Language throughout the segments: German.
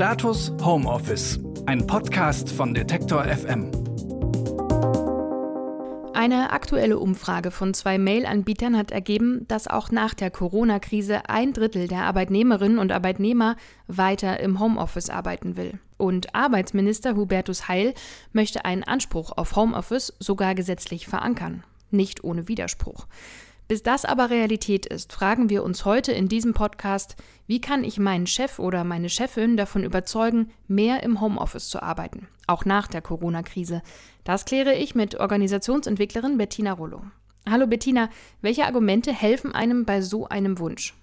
Status Homeoffice, ein Podcast von Detektor FM. Eine aktuelle Umfrage von zwei Mail-Anbietern hat ergeben, dass auch nach der Corona-Krise ein Drittel der Arbeitnehmerinnen und Arbeitnehmer weiter im Homeoffice arbeiten will. Und Arbeitsminister Hubertus Heil möchte einen Anspruch auf Homeoffice sogar gesetzlich verankern. Nicht ohne Widerspruch. Bis das aber Realität ist, fragen wir uns heute in diesem Podcast, wie kann ich meinen Chef oder meine Chefin davon überzeugen, mehr im Homeoffice zu arbeiten, auch nach der Corona-Krise. Das kläre ich mit Organisationsentwicklerin Bettina Rollo. Hallo Bettina, welche Argumente helfen einem bei so einem Wunsch?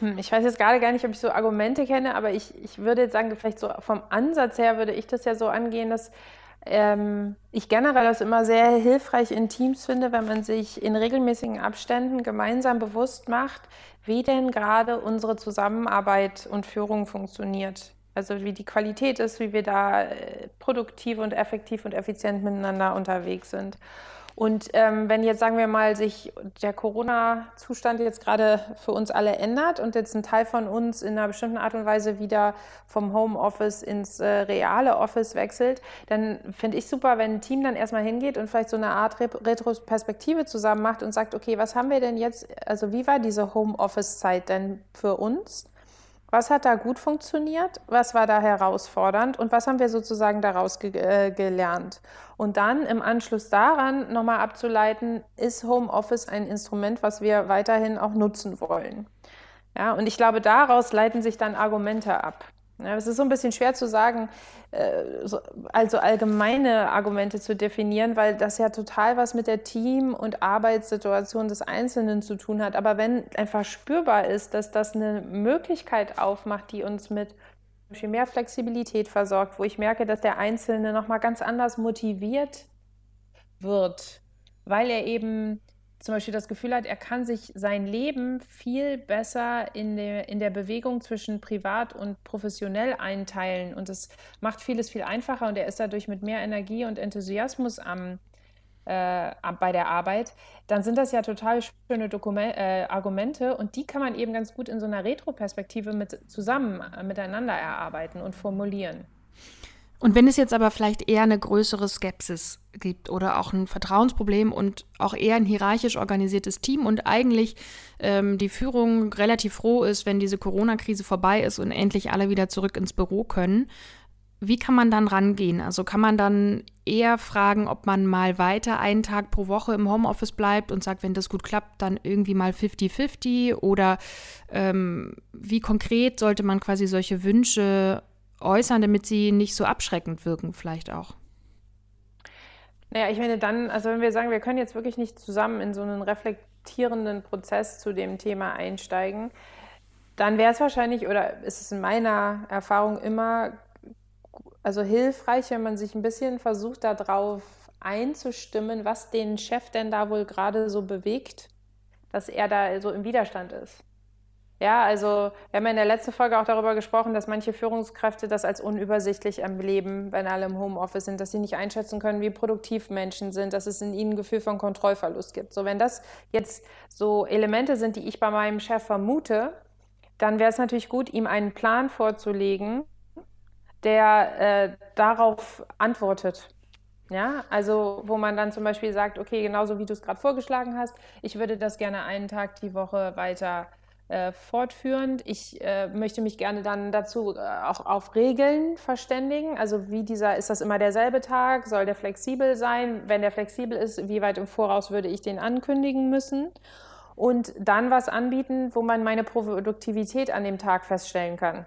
Hm, ich weiß jetzt gerade gar nicht, ob ich so Argumente kenne, aber ich, ich würde jetzt sagen, vielleicht so vom Ansatz her würde ich das ja so angehen, dass ähm, ich generell das immer sehr hilfreich in Teams finde, wenn man sich in regelmäßigen Abständen gemeinsam bewusst macht, wie denn gerade unsere Zusammenarbeit und Führung funktioniert. Also wie die Qualität ist, wie wir da äh, produktiv und effektiv und effizient miteinander unterwegs sind. Und ähm, wenn jetzt, sagen wir mal, sich der Corona-Zustand jetzt gerade für uns alle ändert und jetzt ein Teil von uns in einer bestimmten Art und Weise wieder vom Homeoffice ins äh, reale Office wechselt, dann finde ich super, wenn ein Team dann erstmal hingeht und vielleicht so eine Art Retrospektive zusammen macht und sagt, okay, was haben wir denn jetzt, also wie war diese Homeoffice-Zeit denn für uns? Was hat da gut funktioniert? Was war da herausfordernd? Und was haben wir sozusagen daraus ge äh, gelernt? Und dann im Anschluss daran nochmal abzuleiten, ist Homeoffice ein Instrument, was wir weiterhin auch nutzen wollen? Ja, und ich glaube, daraus leiten sich dann Argumente ab. Ja, es ist so ein bisschen schwer zu sagen, äh, also allgemeine Argumente zu definieren, weil das ja total was mit der Team- und Arbeitssituation des Einzelnen zu tun hat. Aber wenn einfach spürbar ist, dass das eine Möglichkeit aufmacht, die uns mit mehr Flexibilität versorgt, wo ich merke, dass der Einzelne nochmal ganz anders motiviert wird, weil er eben zum Beispiel das Gefühl hat, er kann sich sein Leben viel besser in der, in der Bewegung zwischen privat und professionell einteilen. Und das macht vieles viel einfacher und er ist dadurch mit mehr Energie und Enthusiasmus am, äh, bei der Arbeit, dann sind das ja total schöne Dokument, äh, Argumente und die kann man eben ganz gut in so einer Retroperspektive mit, zusammen äh, miteinander erarbeiten und formulieren. Und wenn es jetzt aber vielleicht eher eine größere Skepsis gibt oder auch ein Vertrauensproblem und auch eher ein hierarchisch organisiertes Team und eigentlich ähm, die Führung relativ froh ist, wenn diese Corona-Krise vorbei ist und endlich alle wieder zurück ins Büro können, wie kann man dann rangehen? Also kann man dann eher fragen, ob man mal weiter einen Tag pro Woche im Homeoffice bleibt und sagt, wenn das gut klappt, dann irgendwie mal 50-50? Oder ähm, wie konkret sollte man quasi solche Wünsche äußern, damit sie nicht so abschreckend wirken, vielleicht auch? Naja, ich meine dann, also wenn wir sagen, wir können jetzt wirklich nicht zusammen in so einen reflektierenden Prozess zu dem Thema einsteigen, dann wäre es wahrscheinlich oder ist es in meiner Erfahrung immer also hilfreich, wenn man sich ein bisschen versucht, darauf einzustimmen, was den Chef denn da wohl gerade so bewegt, dass er da so im Widerstand ist. Ja, also wir haben ja in der letzten Folge auch darüber gesprochen, dass manche Führungskräfte das als unübersichtlich erleben, wenn alle im Homeoffice sind, dass sie nicht einschätzen können, wie produktiv Menschen sind, dass es in ihnen ein Gefühl von Kontrollverlust gibt. So, wenn das jetzt so Elemente sind, die ich bei meinem Chef vermute, dann wäre es natürlich gut, ihm einen Plan vorzulegen, der äh, darauf antwortet. Ja, also wo man dann zum Beispiel sagt, okay, genauso wie du es gerade vorgeschlagen hast, ich würde das gerne einen Tag die Woche weiter äh, fortführend. Ich äh, möchte mich gerne dann dazu äh, auch auf Regeln verständigen. Also wie dieser, ist das immer derselbe Tag? Soll der flexibel sein? Wenn der flexibel ist, wie weit im Voraus würde ich den ankündigen müssen? Und dann was anbieten, wo man meine Produktivität an dem Tag feststellen kann.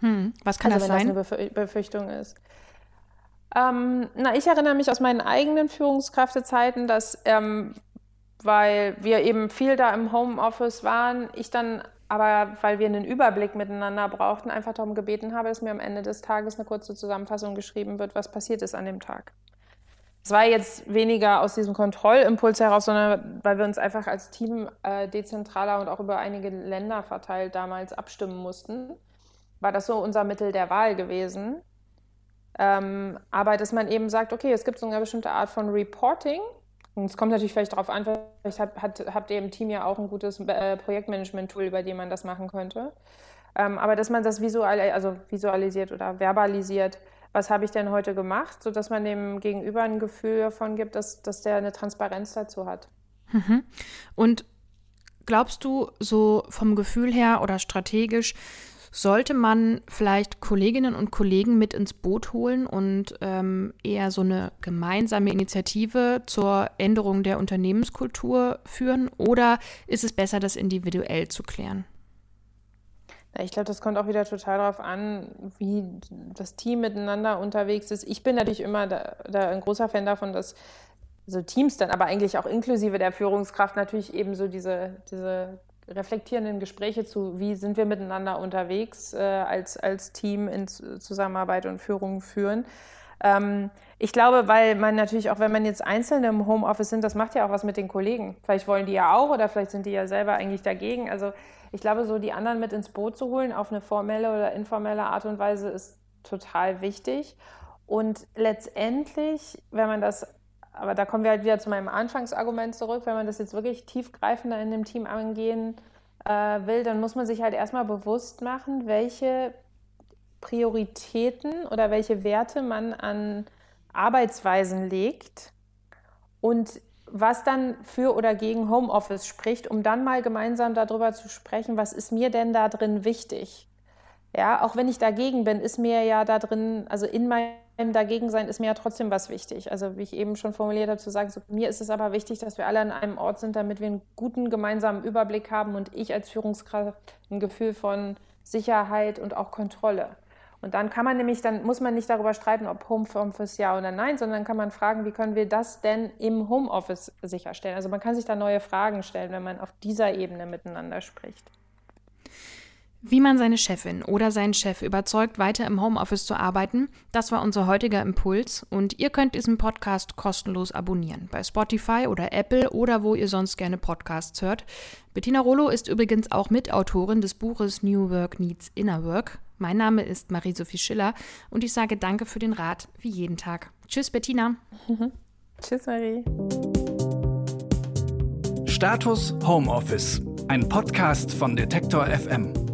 Hm, was kann also, das wenn sein? das eine Befürchtung ist. Ähm, na, ich erinnere mich aus meinen eigenen Führungskräftezeiten, dass ähm, weil wir eben viel da im Homeoffice waren. Ich dann aber, weil wir einen Überblick miteinander brauchten, einfach darum gebeten habe, dass mir am Ende des Tages eine kurze Zusammenfassung geschrieben wird, was passiert ist an dem Tag. Es war jetzt weniger aus diesem Kontrollimpuls heraus, sondern weil wir uns einfach als Team äh, dezentraler und auch über einige Länder verteilt damals abstimmen mussten, war das so unser Mittel der Wahl gewesen. Ähm, aber dass man eben sagt, okay, es gibt so eine bestimmte Art von Reporting, und es kommt natürlich vielleicht darauf an, vielleicht habt, habt ihr im Team ja auch ein gutes äh, Projektmanagement-Tool, über dem man das machen könnte. Ähm, aber dass man das visual, also visualisiert oder verbalisiert, was habe ich denn heute gemacht, sodass man dem Gegenüber ein Gefühl davon gibt, dass, dass der eine Transparenz dazu hat. Mhm. Und glaubst du, so vom Gefühl her oder strategisch, sollte man vielleicht Kolleginnen und Kollegen mit ins Boot holen und ähm, eher so eine gemeinsame Initiative zur Änderung der Unternehmenskultur führen? Oder ist es besser, das individuell zu klären? Ich glaube, das kommt auch wieder total darauf an, wie das Team miteinander unterwegs ist. Ich bin natürlich immer da, da ein großer Fan davon, dass so Teams dann aber eigentlich auch inklusive der Führungskraft natürlich eben so diese, diese reflektierenden Gespräche zu, wie sind wir miteinander unterwegs äh, als, als Team in Zusammenarbeit und Führung führen. Ähm, ich glaube, weil man natürlich auch, wenn man jetzt Einzelne im Homeoffice sind, das macht ja auch was mit den Kollegen. Vielleicht wollen die ja auch oder vielleicht sind die ja selber eigentlich dagegen. Also ich glaube, so die anderen mit ins Boot zu holen auf eine formelle oder informelle Art und Weise ist total wichtig. Und letztendlich, wenn man das, aber da kommen wir halt wieder zu meinem Anfangsargument zurück, wenn man das jetzt wirklich tiefgreifender in dem Team angehen äh, will, dann muss man sich halt erstmal bewusst machen, welche Prioritäten oder welche Werte man an Arbeitsweisen legt und was dann für oder gegen Homeoffice spricht, um dann mal gemeinsam darüber zu sprechen, was ist mir denn da drin wichtig? Ja, auch wenn ich dagegen bin, ist mir ja da drin, also in meinem Dagegensein ist mir ja trotzdem was wichtig. Also wie ich eben schon formuliert habe, zu sagen, so, mir ist es aber wichtig, dass wir alle an einem Ort sind, damit wir einen guten gemeinsamen Überblick haben und ich als Führungskraft ein Gefühl von Sicherheit und auch Kontrolle. Und dann kann man nämlich, dann muss man nicht darüber streiten, ob Homeoffice ja oder nein, sondern kann man fragen, wie können wir das denn im Homeoffice sicherstellen? Also man kann sich da neue Fragen stellen, wenn man auf dieser Ebene miteinander spricht. Wie man seine Chefin oder seinen Chef überzeugt, weiter im Homeoffice zu arbeiten, das war unser heutiger Impuls und ihr könnt diesen Podcast kostenlos abonnieren bei Spotify oder Apple oder wo ihr sonst gerne Podcasts hört. Bettina Rollo ist übrigens auch Mitautorin des Buches New Work Needs Inner Work. Mein Name ist Marie-Sophie Schiller und ich sage danke für den Rat, wie jeden Tag. Tschüss, Bettina. Tschüss, Marie. Status Homeoffice, ein Podcast von Detektor FM.